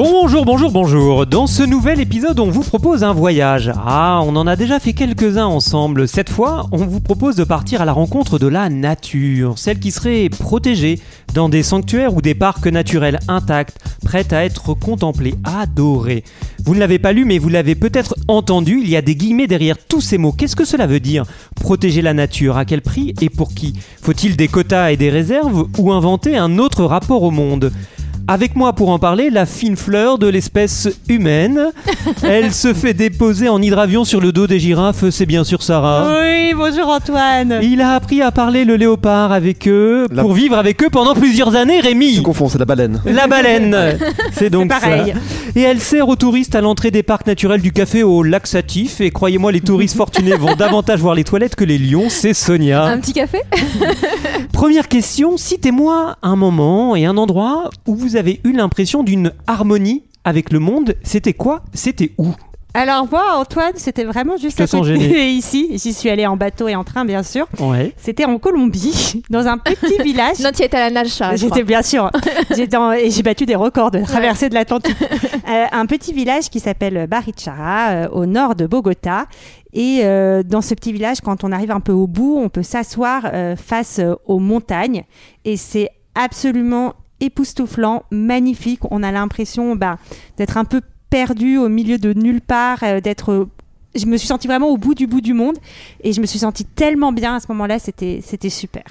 Bonjour, bonjour, bonjour. Dans ce nouvel épisode, on vous propose un voyage. Ah, on en a déjà fait quelques-uns ensemble. Cette fois, on vous propose de partir à la rencontre de la nature, celle qui serait protégée dans des sanctuaires ou des parcs naturels intacts, prêts à être contemplés, adorés. Vous ne l'avez pas lu, mais vous l'avez peut-être entendu, il y a des guillemets derrière tous ces mots. Qu'est-ce que cela veut dire Protéger la nature, à quel prix et pour qui? Faut-il des quotas et des réserves ou inventer un autre rapport au monde? Avec moi pour en parler, la fine fleur de l'espèce humaine. Elle se fait déposer en hydravion sur le dos des girafes, c'est bien sûr Sarah. Oui, bonjour Antoine. Il a appris à parler le léopard avec eux La- pour vivre avec eux pendant plusieurs années, Rémi. Tu confonds, c'est la baleine. La baleine, c'est donc C'est pareil. ça. Et elle sert aux touristes à l'entrée des parcs naturels du café au laxatif. Et croyez-moi, les touristes fortunés vont davantage voir les toilettes que les lions. C'est Sonia. Un petit café? Première question, citez-moi un moment et un endroit où vous avez eu l'impression d'une harmonie avec le monde. C'était quoi C'était où? Alors moi Antoine, c'était vraiment juste te à côté ici. J'y suis allée en bateau et en train bien sûr. Ouais. C'était en Colombie, dans un petit village. Non, tu étais à la nage, J'étais bien sûr. Et j'ai battu des records de traversée de l'Atlantique. Euh, un petit village qui s'appelle Barichara, euh, au nord de Bogota. Et euh, dans ce petit village, quand on arrive un peu au bout, on peut s'asseoir euh, face aux montagnes. Et c'est absolument époustouflant, magnifique. On a l'impression bah, d'être un peu perdu au milieu de nulle part, euh, d'être. Je me suis sentie vraiment au bout du bout du monde et je me suis sentie tellement bien à ce moment-là, c'était c'était super.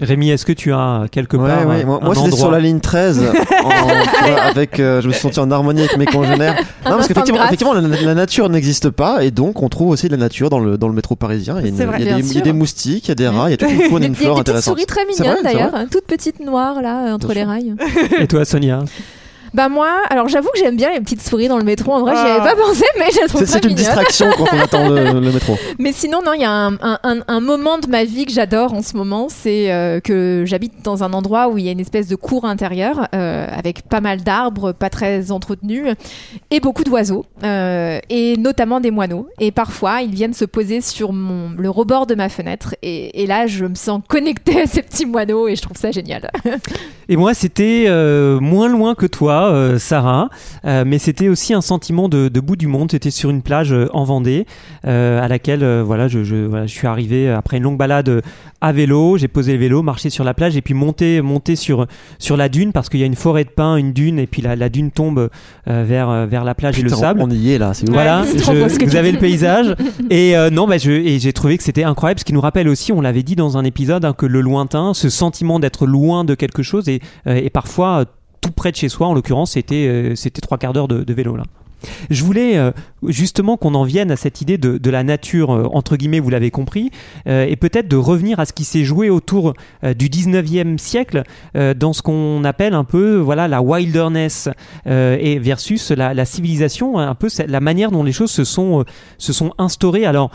Rémi, est-ce que tu as quelque Ouais, part ouais, un- Moi, moi, c'était sur la ligne 13. en- tu vois, avec, euh, je me suis senti en harmonie avec mes congénères. Non, parce qu'effectivement, effectivement, la, la nature n'existe pas et donc on trouve aussi de la nature dans le, dans le métro parisien. Il y a, une- C'est vrai, il y a des, bien il y a des sûr. moustiques, il y a des rats, il y a toute une faune et une Il y a flore des petites intéressante. souris très mignonnes d'ailleurs, toutes petites noires là, euh, entre les rails. Et toi, Sonia? Bah moi, alors j'avoue que j'aime bien les petites souris dans le métro. En vrai, j'y Ah. avais pas pensé, mais je les trouve C'est une distraction quand on attend le, le métro. Mais sinon, non, il y a un, un- un- un moment de ma vie que j'adore en ce moment, c'est euh, que j'habite dans un endroit où il y a une espèce de cour intérieure euh, avec pas mal d'arbres, pas très entretenus, et beaucoup d'oiseaux, euh, et notamment des moineaux. Et parfois, ils viennent se poser sur mon, le rebord de ma fenêtre, et, et là, je me sens connectée à ces petits moineaux, et je trouve ça génial. Et moi, c'était euh, moins loin que toi, euh, Sarah, euh, mais c'était aussi un sentiment de, de bout du monde. C'était sur une plage euh, en Vendée, euh, à laquelle euh, voilà, je, je, voilà, je suis arrivé après une longue balade à vélo. J'ai posé le vélo, marché sur la plage et puis monté, monté sur, sur la dune parce qu'il y a une forêt de pins, une dune, et puis la, la dune tombe euh, vers, vers la plage et le sable. On y est là, c'est. Voilà, c'est trop je- beau ce que vous avez le paysage. et euh, non, bah, je, et j'ai trouvé que c'était incroyable, ce qui nous rappelle aussi, on l'avait dit dans un épisode, hein, que le lointain, ce sentiment d'être loin de quelque chose, et, euh, et parfois euh, tout près de chez soi, en l'occurrence, c'était euh, c'était trois quarts d'heure de, de vélo là. Je voulais euh, justement qu'on en vienne à cette idée de, de la nature, euh, entre guillemets, vous l'avez compris, euh, et peut-être de revenir à ce qui s'est joué autour euh, du 19e siècle, euh, dans ce qu'on appelle un peu voilà, la wilderness, et versus la, la civilisation, un peu la manière dont les choses se sont, se sont instaurées. Alors,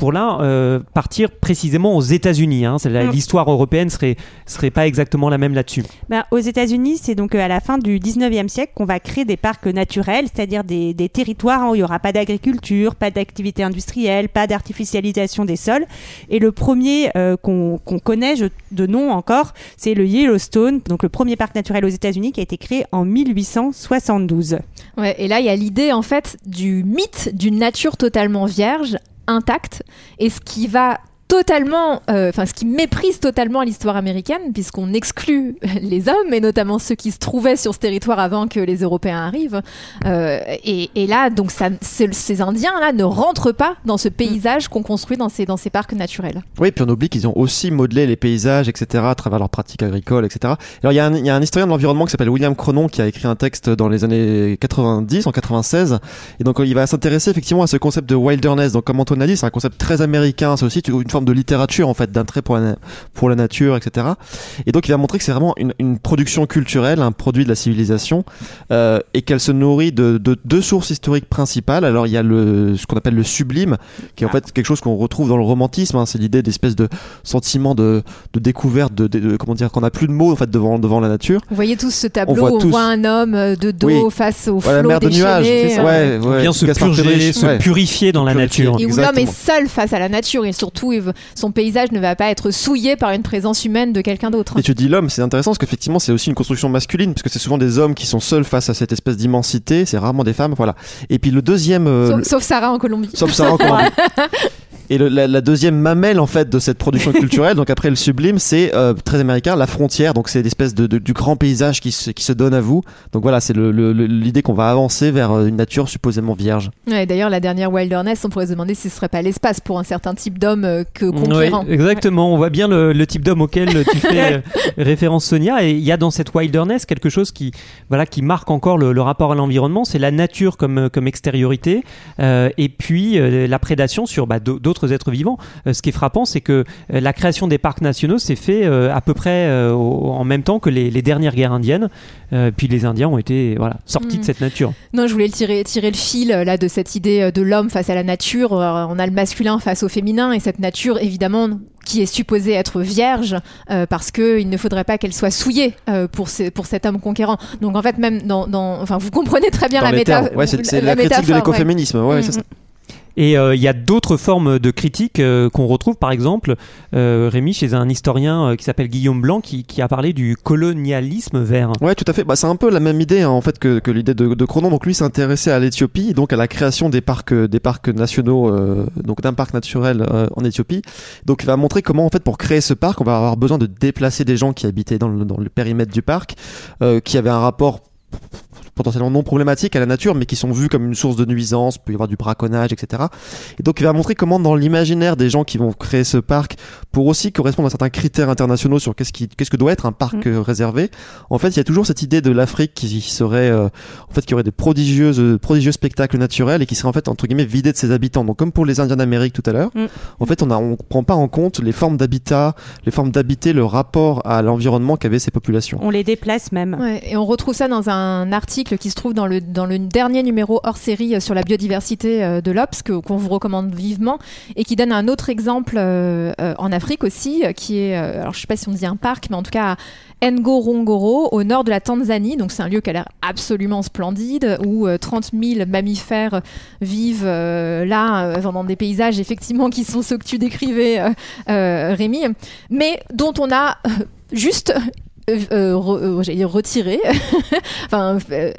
pour là, euh, partir précisément aux États-Unis. Hein, C'est la- Mm. L'histoire européenne serait, serait pas exactement la même là-dessus. Ben, aux États-Unis, c'est donc euh, à la fin du 19e siècle qu'on va créer des parcs naturels, c'est-à-dire des, des territoires hein, où il n'y aura pas d'agriculture, pas d'activité industrielle, pas d'artificialisation des sols. Et le premier euh, qu'on qu'on connaît je- de nom encore, c'est le Yellowstone, donc le premier parc naturel aux États-Unis qui a été créé en 1872. Ouais, et là, il y a l'idée, en fait, du mythe d'une nature totalement vierge, intacte, et ce qui va totalement, euh, enfin ce qui méprise totalement l'histoire américaine, puisqu'on exclut les hommes, et notamment ceux qui se trouvaient sur ce territoire avant que les Européens arrivent. Euh, et, là, donc, ces Indiens-là ne rentrent pas dans ce paysage qu'on construit dans ces, dans ces parcs naturels. Oui, puis on oublie qu'ils ont aussi modelé les paysages, etc., à travers leurs pratiques agricoles, etc. Alors, il y, y a un historien de l'environnement qui s'appelle William Cronon qui a écrit un texte dans les années 90, en 96. Et donc, il va s'intéresser effectivement à ce concept de wilderness. Donc, comme Antoine a dit, c'est un concept très américain. C'est aussi une forme forme de littérature en fait, d'intérêt pour la, pour la nature, etc. Et donc il va montrer que c'est vraiment une, une, production culturelle, un produit de la civilisation, euh, et qu'elle se nourrit de, de, deux sources historiques principales. Alors il y a le ce qu'on appelle le sublime, qui est en fait quelque chose qu'on retrouve dans le romantisme. Hein, c'est l'idée d'espèce de sentiment de, de découverte, de, de, comment dire, qu'on n'a plus de mots en fait devant devant la nature. Vous voyez tous ce tableau, on voit, un homme euh, de dos face au flot la mer de nuages, ça. Ouais, ouais, bien se purger, se purifier dans la nature. Et où l'homme est seul face à la nature et surtout son paysage ne va pas être souillé par une présence humaine de quelqu'un d'autre. Et tu dis l'homme, c'est intéressant parce qu'effectivement c'est aussi une construction masculine parce que c'est souvent des hommes qui sont seuls face à cette espèce d'immensité, c'est rarement des femmes, voilà. Et puis le deuxième, euh, sauf, Sarah en Colombie. Sauf Sarah en Colombie. Et le, la, la, deuxième mamelle en fait de cette production culturelle, donc après le sublime, c'est euh, très américain, la frontière. Donc c'est l'espèce de, de, du grand paysage qui se, qui se donne à vous. Donc voilà, c'est l'idée qu'on va avancer vers euh, une nature supposément vierge. Ouais, D'ailleurs, la dernière Wilderness, on pourrait se demander si ce serait pas l'espace pour un certain type d'homme euh, que conquérant. Oui, exactement. On voit bien le, le type d'homme auquel tu fais référence, Sonia. Et il y a dans cette Wilderness quelque chose qui, voilà, qui marque encore le, le rapport à l'environnement. C'est la nature comme, comme extériorité, euh, et puis la prédation sur bah, d'autres êtres vivants. Euh, ce qui est frappant, c'est que euh, la création des parcs nationaux s'est fait euh, à peu près en même temps que les, dernières guerres indiennes. puis les Indiens ont été voilà, sortis de mm. cette nature. Non, je voulais tirer, tirer le fil là de cette idée de l'homme face à la nature. On a le masculin face au féminin et cette nature, évidemment, qui est supposée être vierge parce qu'il ne faudrait pas qu'elle soit souillée pour, pour cet homme conquérant. Donc en fait, même dans, enfin, vous comprenez très bien la, métaphore. Ouais, c'est la, critique de l'écoféminisme. Ouais. Mm, et euh, il y a d'autres formes de critiques euh, qu'on retrouve, par exemple, euh, Rémi, chez un historien qui s'appelle Guillaume Blanc, qui, a parlé du colonialisme vert. Ouais, tout à fait. Bah, c'est un peu la même idée hein, en fait que, que l'idée de, Cronon. Donc lui s'intéressait à l'Éthiopie, donc à la création des parcs, des parcs nationaux, donc d'un parc naturel en Éthiopie. Donc il va montrer comment en fait pour créer ce parc, on va avoir besoin de déplacer des gens qui habitaient dans le périmètre du parc, qui avaient un rapport potentiellement non problématiques à la nature, mais qui sont vus comme une source de nuisance, peut y avoir du braconnage, etc. Et donc il va montrer comment dans l'imaginaire des gens qui vont créer ce parc, pour aussi correspondre à certains critères internationaux sur qu'est-ce qui, qu'est-ce que doit être un parc mm. euh, réservé, en fait il y a toujours cette idée de l'Afrique qui serait, euh, en fait qui aurait des prodigieuses, prodigieux spectacles naturels et qui serait en fait entre guillemets vidé de ses habitants. Donc comme pour les Indiens d'Amérique tout à l'heure, mm. en fait on a, on prend pas en compte les formes d'habitat, les formes d'habiter, le rapport à l'environnement qu'avaient ces populations. On les déplace même. Ouais, et on retrouve ça dans un article qui se trouve dans le, dans le dernier numéro hors série euh, sur la biodiversité euh, de l'Obs, qu'on vous recommande vivement, et qui donne un autre exemple euh, en Afrique aussi, qui est, alors je sais pas si on dit un parc, mais en tout cas à Ngorongoro, au nord de la Tanzanie. Donc c'est un lieu qui a l'air absolument splendide, où 30 000 mammifères vivent là, dans des paysages effectivement qui sont ceux que tu décrivais, Rémi, mais dont on a juste euh, euh, euh retiré, enfin euh,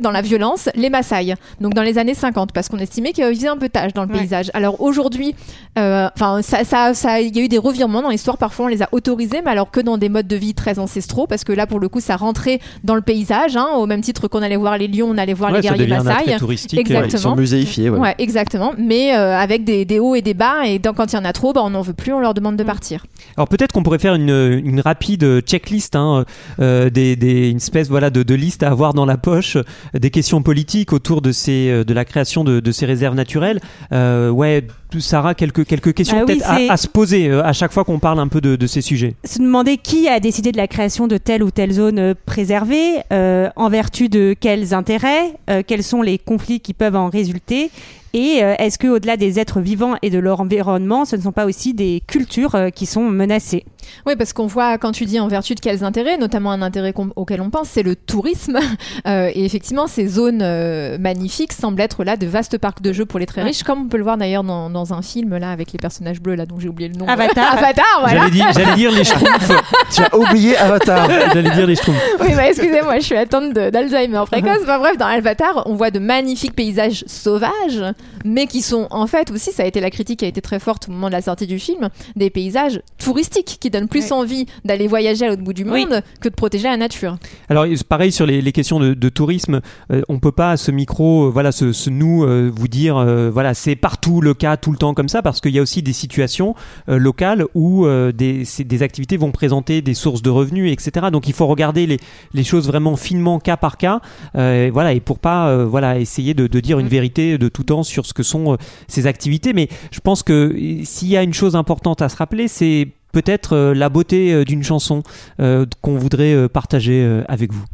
dans la violence les Maasai. Donc dans les années 50, parce qu'on estimait qu'ils faisaient un peu tâche dans le paysage. Alors aujourd'hui, enfin ça, ça, ça, il y a eu des revirements dans l'histoire. Parfois on les a autorisés, mais alors que dans des modes de vie très ancestraux, parce que là pour le coup ça rentrait dans le paysage, hein, au même titre qu'on allait voir les lions, on allait voir les guerriers Maasai. Exactement. Ils sont muséifiés. Ouais. exactement. Mais avec des, des, hauts et des bas, et quand il y en a trop, bah, on n'en veut plus, on leur demande de mm. partir. Alors peut-être qu'on pourrait faire une, une rapide checklist Hein, euh, des, une espèce voilà de, liste à avoir dans la poche, des questions politiques autour de euh, la création de, de ces réserves naturelles. Euh, ouais, Sarah, quelques quelques questions ah peut-être à, se poser à chaque fois qu'on parle un peu de, de, ces sujets. Se demander qui a décidé de la création de telle ou telle zone préservée, en vertu de quels intérêts, quels sont les conflits qui peuvent en résulter et est-ce que au-delà des êtres vivants et de leur environnement, ce ne sont pas aussi des cultures qui sont menacées? Oui, parce qu'on voit, quand tu dis en vertu de quels intérêts, notamment un intérêt auquel on pense, c'est le tourisme. Euh, et effectivement, ces zones euh, magnifiques semblent être là de vastes parcs de jeux pour les très riches, comme on peut le voir d'ailleurs dans, dans, un film là avec les personnages bleus là dont j'ai oublié le nom. Avatar. Avatar, voilà. J'allais dire, dire, les schtroumpfs. tu as oublié Avatar. J'allais dire les schtroumpfs. Oui, bah excusez-moi, je suis atteinte d'Alzheimer précoce. Enfin bref, dans Avatar, on voit de magnifiques paysages sauvages, mais qui sont en fait aussi, ça a été la critique qui a été très forte au moment de la sortie du film, des paysages touristiques qui donne plus envie d'aller voyager à l'autre bout du monde que de protéger la nature. Alors pareil sur les, questions de, tourisme, on euh, on peut pas à ce micro, euh, voilà, ce, nous euh, vous dire, voilà, c'est partout le cas tout tout le temps comme ça parce qu'il y a aussi des situations euh, locales où euh, des, activités vont présenter des sources de revenus, etc. Donc il faut regarder les, les choses vraiment finement cas par cas, euh, voilà, et pour pas voilà essayer de, de dire une vérité de tout temps sur ce que sont ces activités. Mais je pense que s'il y a une chose importante à se rappeler, c'est peut-être la beauté d'une chanson qu'on voudrait partager avec vous.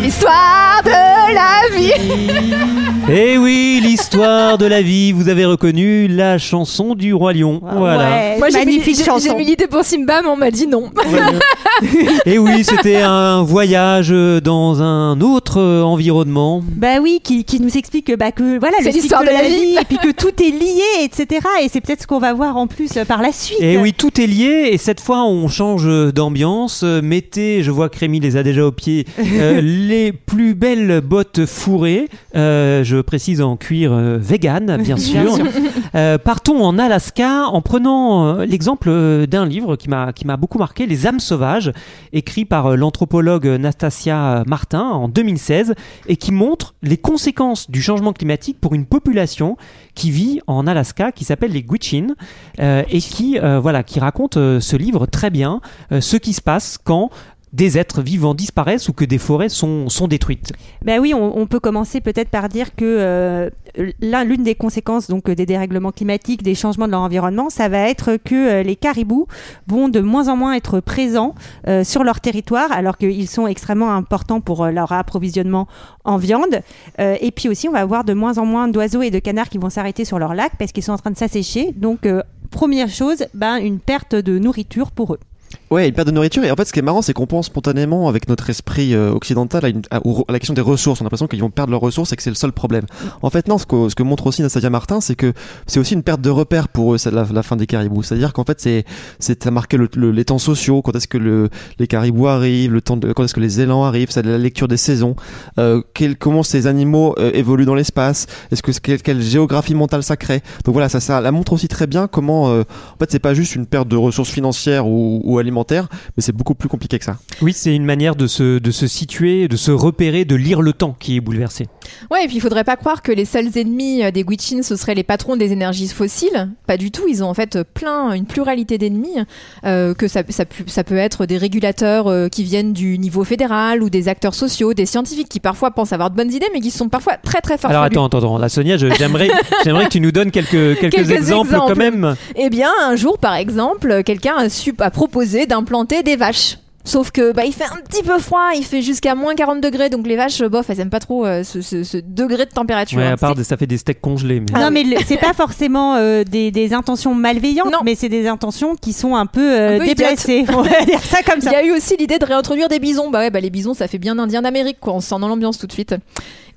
L'histoire de la vie. L'histoire de la vie, vous avez reconnu la chanson du roi lion. Voilà. Ouais, Moi, j'ai magnifique j'ai- j'ai chanson. mis l'idée pour Simba, mais on m'a dit non. Et oui, c'était un voyage dans un autre euh, environnement. Bah oui, qui, qui nous explique que, bah, que voilà, C'est l'histoire de, de la vie, vie. et puis que tout est lié, etc. Et c'est peut-être ce qu'on va voir en plus euh, par la suite. Et oui, tout est lié et cette fois on change d'ambiance. Euh, Mettez, je vois que Rémi les a déjà au pied, euh, les plus belles bottes fourrées, euh, je précise en cuir euh, vegan bien sûr. Euh, partons en Alaska en prenant euh, l'exemple euh, d'un livre qui m'a qui m'a beaucoup marqué, Les âmes sauvages, écrit par l'anthropologue Nastasia Martin en 2016 et qui montre les conséquences du changement climatique pour une population qui vit en Alaska qui s'appelle les Gwich'in et qui voilà qui raconte ce livre très bien ce qui se passe quand des êtres vivants disparaissent ou que des forêts sont, sont détruites. Ben oui, on, peut commencer peut-être par dire que euh, l'un- l'une des conséquences donc euh, des dérèglements climatiques, des changements de leur environnement, ça va être que euh, les caribous vont de moins en moins être présents sur leur territoire, alors qu'ils sont extrêmement importants pour leur approvisionnement en viande. Et puis aussi, on va avoir de moins en moins d'oiseaux et de canards qui vont s'arrêter sur leur lac parce qu'ils sont en train de s'assécher. Donc, première chose, ben, une perte de nourriture pour eux. Ouais, une perte de nourriture. Et en fait, ce qui est marrant, c'est qu'on pense spontanément, avec notre esprit euh, occidental, à, une- à- au- à la question des ressources. On a l'impression qu'ils vont perdre leurs ressources et que c'est le seul problème. En fait, non, ce que, ce que montre aussi Nastasia Martin, c'est que c'est aussi une perte de repères pour eux, la, la fin des caribous. C'est-à-dire qu'en fait, c'est, c'est à marquer le, le- les temps sociaux, quand est-ce que le, les caribous arrivent, le temps de, quand est-ce que les élans arrivent, c'est la lecture des saisons, euh, quel- comment ces animaux euh, évoluent dans l'espace, est-ce que quelle, quelle géographie mentale ça crée. Donc voilà, ça, ça la montre aussi très bien comment, euh, en fait, c'est pas juste une perte de ressources financières ou, ou alimentaires, mais c'est beaucoup plus compliqué que ça. Oui, c'est une manière de se, de se situer, de se repérer, de lire le temps qui est bouleversé. Ouais, et puis il faudrait pas croire que les seuls ennemis euh, des Gwich'in ce seraient les patrons des énergies fossiles. Pas du tout. Ils ont en fait plein, une pluralité d'ennemis. euh, que ça, ça, ça peut être des régulateurs euh, qui viennent du niveau fédéral ou des acteurs sociaux, des scientifiques qui parfois pensent avoir de bonnes idées, mais qui sont parfois très très farfelus. Alors attends, attends, attends. La Sonia, j'aimerais, j'aimerais que tu nous donnes quelques, quelques, Quelques exemples, exemples. quand même. Eh bien, un jour, par exemple, quelqu'un a, a proposé d'implanter des vaches. Sauf que bah, il fait un petit peu froid, il fait jusqu'à moins 40 degrés, donc les vaches, bof, elles aiment pas trop euh, ce, ce- ce degré de température. Ouais, hein. à part, de- ça fait des steaks congelés. Mais... non, mais c'est pas forcément euh, des, des intentions malveillantes, Non. mais c'est des intentions qui sont un peu, euh, Un peu déplacées. On va dire ça comme Il ça. y a eu aussi l'idée de réintroduire des bisons. Bah ouais, bah les bisons, ça fait bien indien d'Amérique, quoi. On se sent dans l'ambiance tout de suite.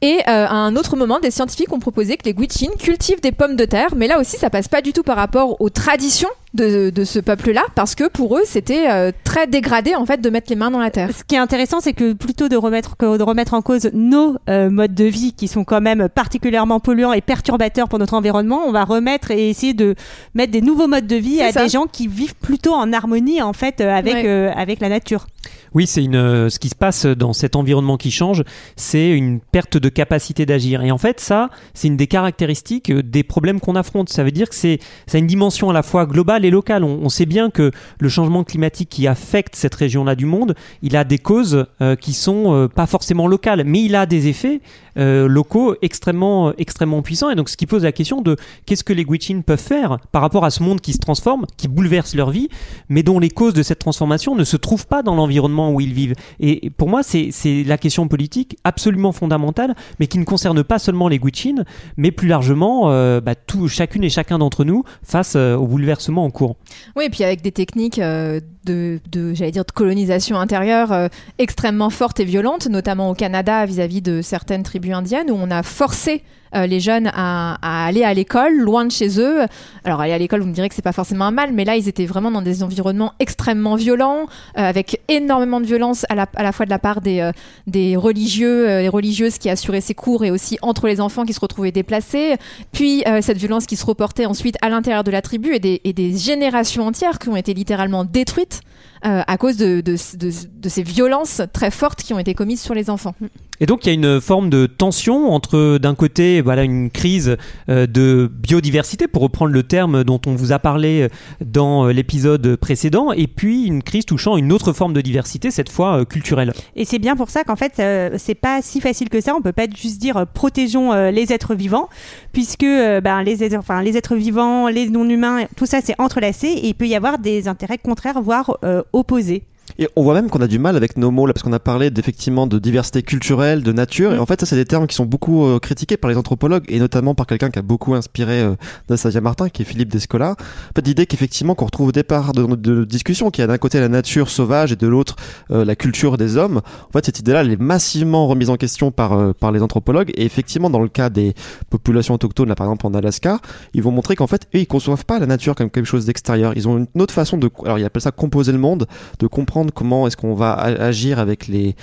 Et euh, à un autre moment, des scientifiques ont proposé que les Gwich'in cultivent des pommes de terre, mais là aussi, ça passe pas du tout par rapport aux traditions de, de ce peuple-là, parce que pour eux, c'était euh, très dégradé en fait de mettre les mains dans la terre. Ce qui est intéressant, c'est que plutôt de remettre, que de remettre en cause nos euh, modes de vie qui sont quand même particulièrement polluants et perturbateurs pour notre environnement, on va remettre et essayer de mettre des nouveaux modes de vie à ça. des gens qui vivent plutôt en harmonie en fait euh, avec, Ouais. euh, avec la nature. Oui, c'est une. ce qui se passe dans cet environnement qui change, c'est une perte de capacité d'agir. Et en fait, ça, c'est une des caractéristiques des problèmes qu'on affronte. Ça veut dire que c'est, ça a une dimension à la fois globale et locale. On, on sait bien que le changement climatique qui affecte cette région-là du monde, il a des causes euh, qui sont euh, pas forcément locales, mais il a des effets euh, locaux extrêmement, extrêmement puissants. Et donc, ce qui pose la question de qu'est-ce que les Gwich'in peuvent faire par rapport à ce monde qui se transforme, qui bouleverse leur vie, mais dont les causes de cette transformation ne se trouvent pas dans l'environnement où ils vivent. Et pour moi, c'est la question politique absolument fondamentale mais qui ne concerne pas seulement les Gwich'in, mais plus largement euh, bah, tout, chacune et chacun d'entre nous face euh, au bouleversement en cours. Oui, et puis avec des techniques euh, de, j'allais dire, de colonisation intérieure extrêmement fortes et violentes, notamment au Canada vis-à-vis de certaines tribus indiennes, où on a forcé euh, les jeunes à, aller à l'école, loin de chez eux. Alors aller à l'école, vous me direz que c'est pas forcément un mal, mais là ils étaient vraiment dans des environnements extrêmement violents, euh, avec énormément de violence à la, fois de la part des, euh, religieux, les religieuses qui assuraient ces cours, et aussi entre les enfants qui se retrouvaient déplacés. Puis cette violence qui se reportait ensuite à l'intérieur de la tribu et et des générations entières qui ont été littéralement détruites euh, à cause de, de, de, de ces violences très fortes qui ont été commises sur les enfants. Et donc il y a une forme de tension entre d'un côté voilà une crise euh, de biodiversité pour reprendre le terme dont on vous a parlé dans euh, l'épisode précédent et puis une crise touchant une autre forme de diversité cette fois euh, culturelle. Et c'est bien pour ça qu'en fait, c'est pas si facile que ça. On peut pas juste dire protégeons les êtres vivants, puisque ben, les, êtres- enfin, les êtres vivants, les non-humains, tout ça c'est entrelacé et il peut y avoir des intérêts contraires, voire euh, opposés. Et on voit même qu'on a du mal avec nos mots là, parce qu'on a parlé d'effectivement de diversité culturelle, de nature, et en fait ça c'est des termes qui sont beaucoup euh, critiqués par les anthropologues et notamment par quelqu'un qui a beaucoup inspiré euh, Nastasia Martin, qui est Philippe Descola. En fait l'idée qu'effectivement qu'on retrouve au départ de, de discussion, qu'il y a d'un côté la nature sauvage et de l'autre euh, la culture des hommes. En fait cette idée-là elle est massivement remise en question par euh, par les anthropologues et effectivement dans le cas des populations autochtones là par exemple en Alaska, ils vont montrer qu'en fait eux ils conçoivent pas la nature comme quelque chose d'extérieur. Ils ont une autre façon de alors ils appellent ça composer le monde, de comprendre comment est-ce qu'on va agir avec les,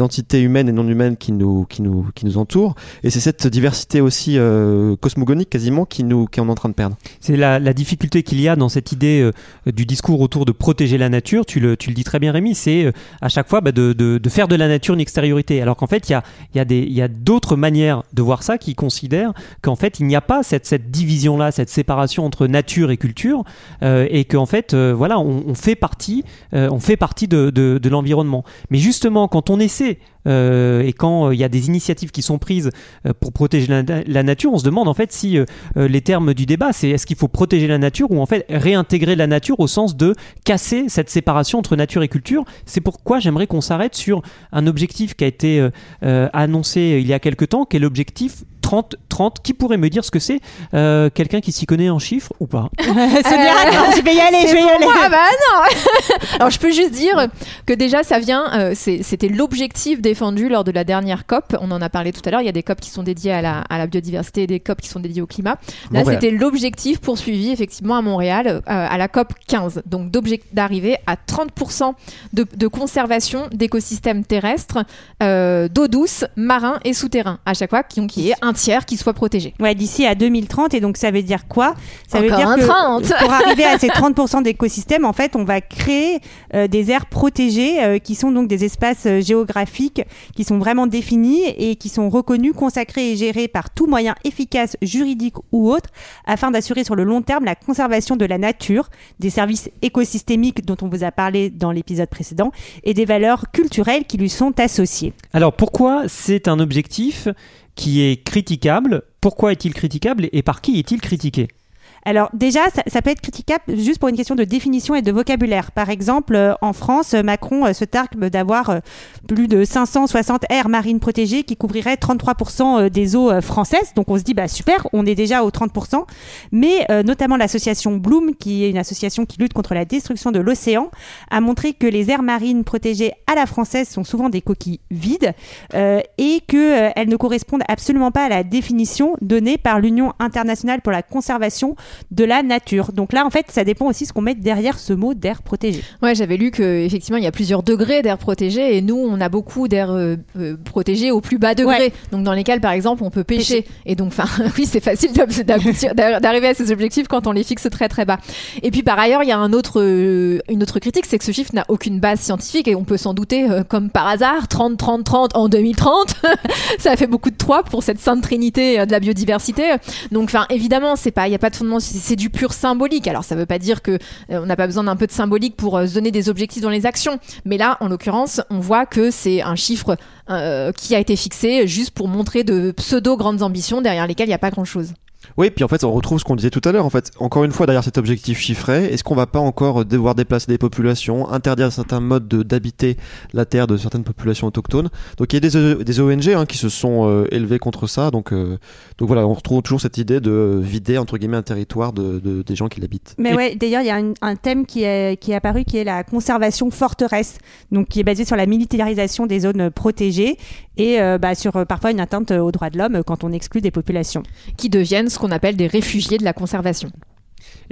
entités humaines et non humaines qui nous, entourent. Et c'est cette diversité aussi euh, cosmogonique quasiment qui nous, qui est en train de perdre. C'est la, difficulté qu'il y a dans cette idée euh, du discours autour de protéger la nature. Tu le, dis très bien, Rémi. C'est euh, à chaque fois bah, de, faire de la nature une extériorité. Alors qu'en fait, il y a, d'autres manières de voir ça qui considèrent qu'en fait, il n'y a pas cette, division-là, cette séparation entre nature et culture, et qu'en fait, voilà, on, fait partie, on fait partie de, l'environnement. Mais justement, quand on essaie euh, et quand euh, il y a des initiatives qui sont prises euh, pour protéger la, nature, on se demande en fait si les termes du débat, c'est est-ce qu'il faut protéger la nature ou en fait réintégrer la nature au sens de casser cette séparation entre nature et culture. C'est pourquoi j'aimerais qu'on s'arrête sur un objectif qui a été annoncé il y a quelque temps, qui est l'objectif 30, 30. Qui pourrait me dire ce que c'est Euh, Quelqu'un qui s'y connaît en chiffres ou pas? Sonia, attends, je vais y aller, je vais y aller. Ah bah non Alors je peux juste dire que déjà ça vient, euh, c'était l'objectif défendu lors de la dernière COP. On en a parlé tout à l'heure. Il y a des COP qui sont dédiées à la, à la biodiversité et des COP qui sont dédiées au climat. Là, c'était l'objectif poursuivi effectivement à Montréal euh, à la COP 15. Donc d'arriver à 30% de, de conservation d'écosystèmes terrestres, euh, d'eau douce, marins et souterrains. À chaque fois, qui, qui est un tiers qui soit protégé. Ouais, d'ici à 2030. Et donc, ça veut dire quoi? Ça Encore veut dire un que 30. pour arriver à ces 30% d'écosystèmes, en fait, on va créer euh, des aires protégées euh, qui sont donc des espaces euh, géographiques qui sont vraiment définis et qui sont reconnus, consacrés et gérés par tout moyen efficace, juridique ou autre, afin d'assurer sur le long terme la conservation de la nature, des services écosystémiques dont on vous a parlé dans l'épisode précédent et des valeurs culturelles qui lui sont associées. Alors pourquoi c'est un objectif? Qui est critiquable. Pourquoi est-il critiquable et par qui est-il critiqué? Alors déjà, ça, peut être critiquable juste pour une question de définition et de vocabulaire. Par exemple, euh, en France, euh, Macron euh, se targue d'avoir euh, plus de 560 aires marines protégées qui couvriraient 33% euh, des eaux euh, françaises. Donc on se dit, bah super, on est déjà aux 30%. Mais euh, notamment l'association Bloom, qui est une association qui lutte contre la destruction de l'océan, a montré que les aires marines protégées à la française sont souvent des coquilles vides euh, et qu'elles ne correspondent absolument pas à la définition donnée par l'Union internationale pour la conservation de la nature. Donc là, en fait, ça dépend aussi ce qu'on met derrière ce mot d'air protégé. Ouais, j'avais lu que effectivement il y a plusieurs degrés d'air protégé et nous on a beaucoup d'air euh, euh, protégé au plus bas degré. Ouais. Donc dans lesquels par exemple on peut pêcher. Et donc enfin oui c'est facile d'arriver à ces objectifs quand on les fixe très très bas. Et puis par ailleurs il y a un autre euh, une autre critique c'est que ce chiffre n'a aucune base scientifique et on peut s'en douter euh, comme par hasard 30 30 30 en 2030 ça fait beaucoup de 3 pour cette sainte trinité de la biodiversité. Donc enfin évidemment c'est pas il y a pas de fondement c'est du pur symbolique. Alors ça veut pas dire que euh, on n'a pas besoin d'un peu de symbolique pour euh, se donner des objectifs dans les actions. Mais là, en l'occurrence, on voit que c'est un chiffre euh, qui a été fixé juste pour montrer de pseudo grandes ambitions derrière lesquelles il n'y a pas grand-chose. Oui, puis en fait, on retrouve ce qu'on disait tout à l'heure. En fait, encore une fois, derrière cet objectif chiffré, est-ce qu'on va pas encore devoir déplacer des populations, interdire certains modes de- d'habiter la terre de certaines populations autochtones? Donc, il y a des, des ONG hein, qui se sont euh, élevées contre ça. Donc, euh, donc voilà, on retrouve toujours cette idée de vider entre guillemets un territoire de, de- des gens qui l'habitent. Mais Et- ouais, d'ailleurs, il y a un, un thème qui est, qui est apparu qui est la conservation forteresse, donc qui est basé sur la militarisation des zones protégées et euh, bah, sur euh, parfois une atteinte aux droits de l'homme euh, quand on exclut des populations. qui deviennent ce qu'on appelle des réfugiés de la conservation.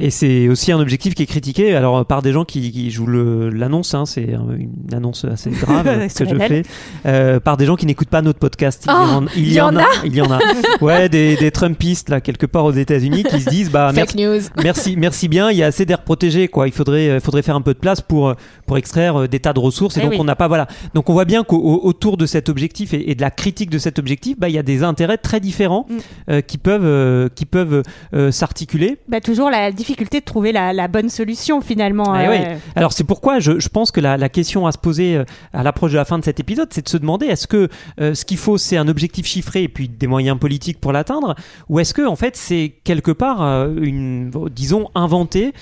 Et c'est aussi un objectif qui est critiqué alors par des gens qui, qui jouent l'annonce, hein, c'est euh, une annonce assez grave que je fais, euh, par des gens qui n'écoutent pas notre podcast. Il y Oh, en, il il y y en en a, il y en a. Ouais, des, des Trumpistes là quelque part aux États-Unis qui se disent bah Fake merci, news. merci, merci bien, il y a assez d'air protégé quoi. Il faudrait, euh, faudrait faire un peu de place pour pour extraire euh, des tas de ressources et Eh donc oui. on n'a pas voilà. Donc on voit bien qu'autour de cet objectif et, et de la critique de cet objectif, bah il y a des intérêts très différents Mm. euh, qui peuvent euh, qui peuvent euh, s'articuler. Bah, toujours la difficulté de trouver la, la bonne solution finalement. Eh euh, oui. Alors c'est pourquoi je, je pense que la, la question à se poser euh, à l'approche de la fin de cet épisode, c'est de se demander est-ce que euh, ce qu'il faut c'est un objectif chiffré et puis des moyens politiques pour l'atteindre, ou est-ce que en fait c'est quelque part euh, une, disons inventer,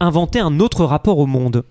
inventer un autre rapport au monde?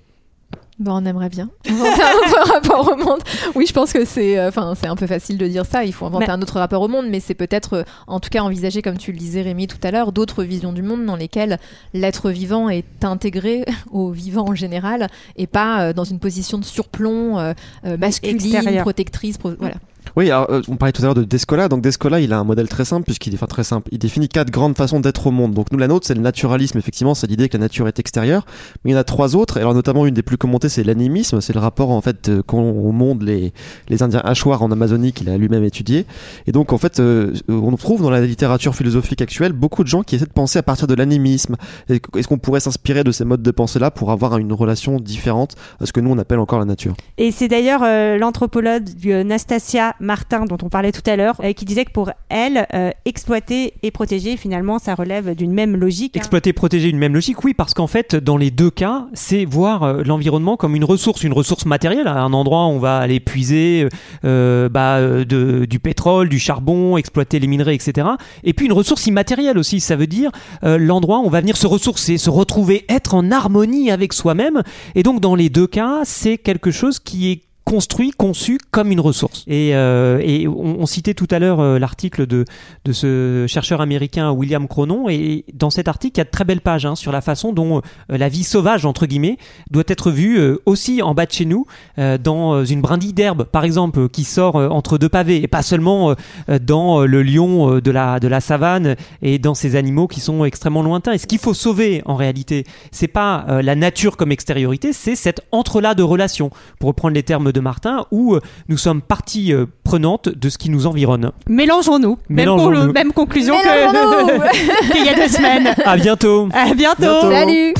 Bon, on aimerait bien inventer un autre rapport au monde. Oui, je pense que c'est, euh, enfin, c'est un peu facile de dire ça. Il faut inventer Mais- un autre rapport au monde, mais c'est peut-être, euh, en tout cas, envisager, comme tu le disais, Rémi, tout à l'heure, d'autres visions du monde dans lesquelles l'être vivant est intégré au vivant en général et pas euh, dans une position de surplomb masculine, Extérieur. protectrice. pro- voilà. Oui, alors, euh, on parlait tout à l'heure de Descola. Donc Descola, il a un modèle très simple puisqu'il est enfin, très simple. Il définit quatre grandes façons d'être au monde. Donc nous, la nôtre, c'est le naturalisme. Effectivement, c'est l'idée que la nature est extérieure. Mais il y en a trois autres. Alors notamment une des plus commentées, c'est l'animisme. C'est le rapport en fait euh, qu'ont au monde les les Indiens Achuar en Amazonie qu'il a lui-même étudié. Et donc en fait, euh, on trouve dans la littérature philosophique actuelle beaucoup de gens qui essaient de penser à partir de l'animisme. Est-ce qu'on pourrait s'inspirer de ces modes de pensée-là pour avoir une relation différente à ce que nous on appelle encore la nature? Et c'est d'ailleurs euh, l'anthropologue euh, Nastasia Martin, dont on parlait tout à l'heure, euh, qui disait que pour elle, euh, exploiter et protéger, finalement, ça relève d'une même logique. hein. Exploiter, protéger une même logique, oui, parce qu'en fait, dans les deux cas, c'est voir euh, l'environnement comme une ressource, une ressource matérielle, à un endroit où on va aller puiser bah, de- du pétrole, du charbon, exploiter les minerais, etc. Et puis une ressource immatérielle aussi, ça veut dire l'endroit où on va venir se ressourcer, se retrouver, être en harmonie avec soi-même. Et donc, dans les deux cas, c'est quelque chose qui est construit, conçu comme une ressource. Et, euh, on, citait tout à l'heure euh, l'article de, de ce chercheur américain William Cronon, et dans cet article, il y a de très belles pages hein, sur la façon dont euh, la vie sauvage, entre guillemets, doit être vue aussi en bas de chez nous, dans une brindille d'herbe, par exemple, qui sort entre deux pavés, et pas seulement dans le lion de, la, de la savane et dans ces animaux qui sont extrêmement lointains. Et ce qu'il faut sauver, en réalité, c'est pas la nature comme extériorité, c'est cet entre-là de relations, pour reprendre les termes de Martin, où euh, nous sommes partie euh, prenante de ce qui nous environne. Mélangeons-nous. Même, Mélangeons-nous. con- même conclusion qu'il y a deux semaines. À bientôt À bientôt. Bientôt. Salut